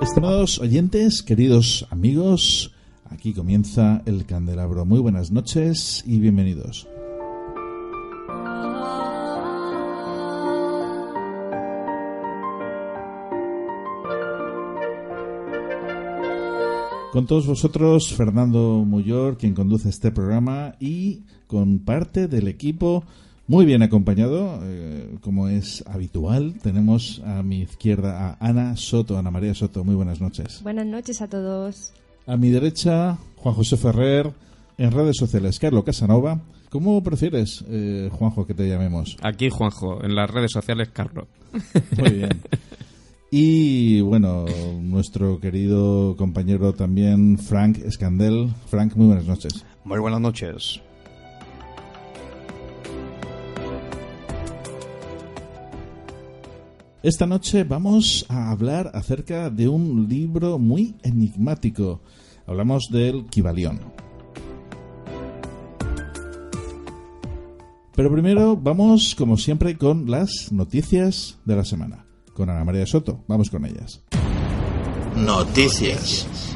Estimados oyentes, queridos amigos, aquí comienza el candelabro. Muy buenas noches y bienvenidos. Con todos vosotros, Fernando Muyor, quien conduce este programa, y con parte del equipo muy bien acompañado, eh, como es habitual. Tenemos a mi izquierda a Ana Soto, Ana María Soto. Muy buenas noches. Buenas noches a todos. A mi derecha, Juan José Ferrer. En redes sociales, Carlos Casanova. ¿Cómo prefieres, eh, Juanjo, que te llamemos? Aquí, Juanjo. En las redes sociales, Carlos. Muy bien. Y bueno, nuestro querido compañero también, Frank Escandel. Frank, muy buenas noches. Muy buenas noches. Esta noche vamos a hablar acerca de un libro muy enigmático. Hablamos del Kibalión. Pero primero vamos, como siempre, con las noticias de la semana. Con Ana María Soto. Vamos con ellas. Noticias.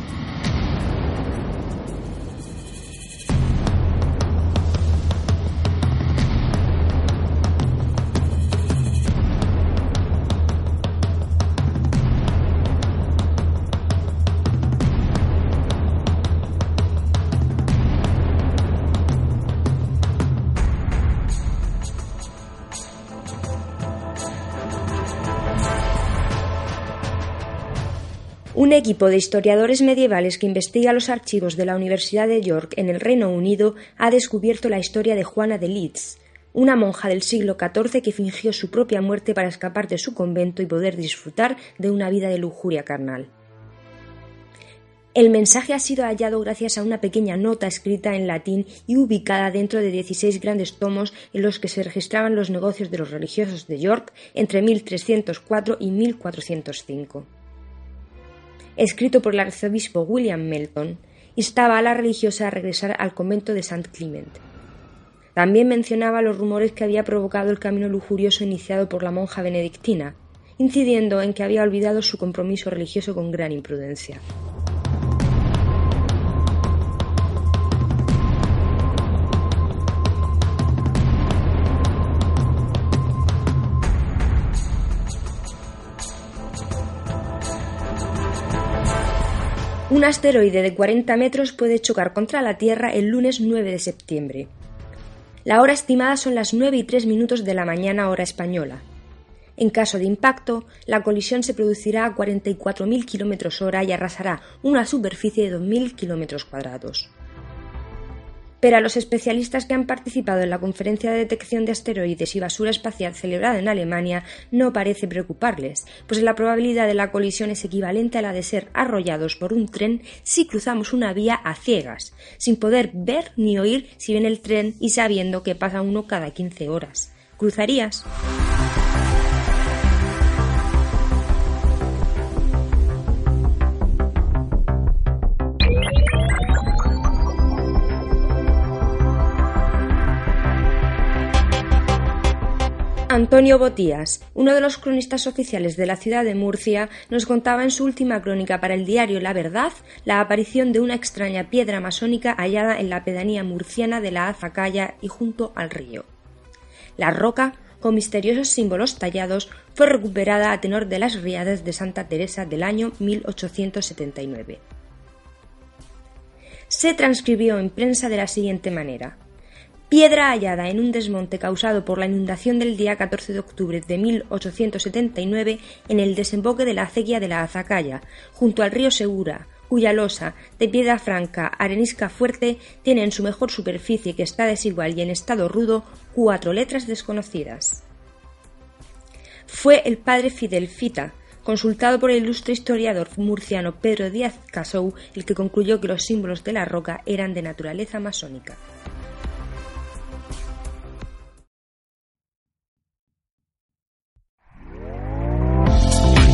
Un equipo de historiadores medievales que investiga los archivos de la Universidad de York en el Reino Unido ha descubierto la historia de Juana de Leeds, una monja del siglo XIV que fingió su propia muerte para escapar de su convento y poder disfrutar de una vida de lujuria carnal. El mensaje ha sido hallado gracias a una pequeña nota escrita en latín y ubicada dentro de 16 grandes tomos en los que se registraban los negocios de los religiosos de York entre 1304 y 1405 escrito por el arzobispo William Melton, instaba a la religiosa a regresar al convento de St. Clement. También mencionaba los rumores que había provocado el camino lujurioso iniciado por la monja benedictina, incidiendo en que había olvidado su compromiso religioso con gran imprudencia. Un asteroide de 40 metros puede chocar contra la Tierra el lunes 9 de septiembre. La hora estimada son las 9 y 3 minutos de la mañana hora española. En caso de impacto, la colisión se producirá a 44.000 km hora y arrasará una superficie de 2.000 km cuadrados pero a los especialistas que han participado en la conferencia de detección de asteroides y basura espacial celebrada en Alemania no parece preocuparles, pues la probabilidad de la colisión es equivalente a la de ser arrollados por un tren si cruzamos una vía a ciegas, sin poder ver ni oír si viene el tren y sabiendo que pasa uno cada 15 horas. ¿Cruzarías? Antonio Botías, uno de los cronistas oficiales de la ciudad de Murcia, nos contaba en su última crónica para el diario La Verdad la aparición de una extraña piedra masónica hallada en la pedanía murciana de la Azacaya y junto al río. La roca, con misteriosos símbolos tallados, fue recuperada a tenor de las riadas de Santa Teresa del año 1879. Se transcribió en prensa de la siguiente manera piedra hallada en un desmonte causado por la inundación del día 14 de octubre de 1879 en el desemboque de la acequia de la Azacaya, junto al río Segura, cuya losa, de piedra franca, arenisca fuerte, tiene en su mejor superficie que está desigual y en estado rudo cuatro letras desconocidas. Fue el padre Fidel Fita, consultado por el ilustre historiador murciano Pedro Díaz Casou, el que concluyó que los símbolos de la roca eran de naturaleza masónica.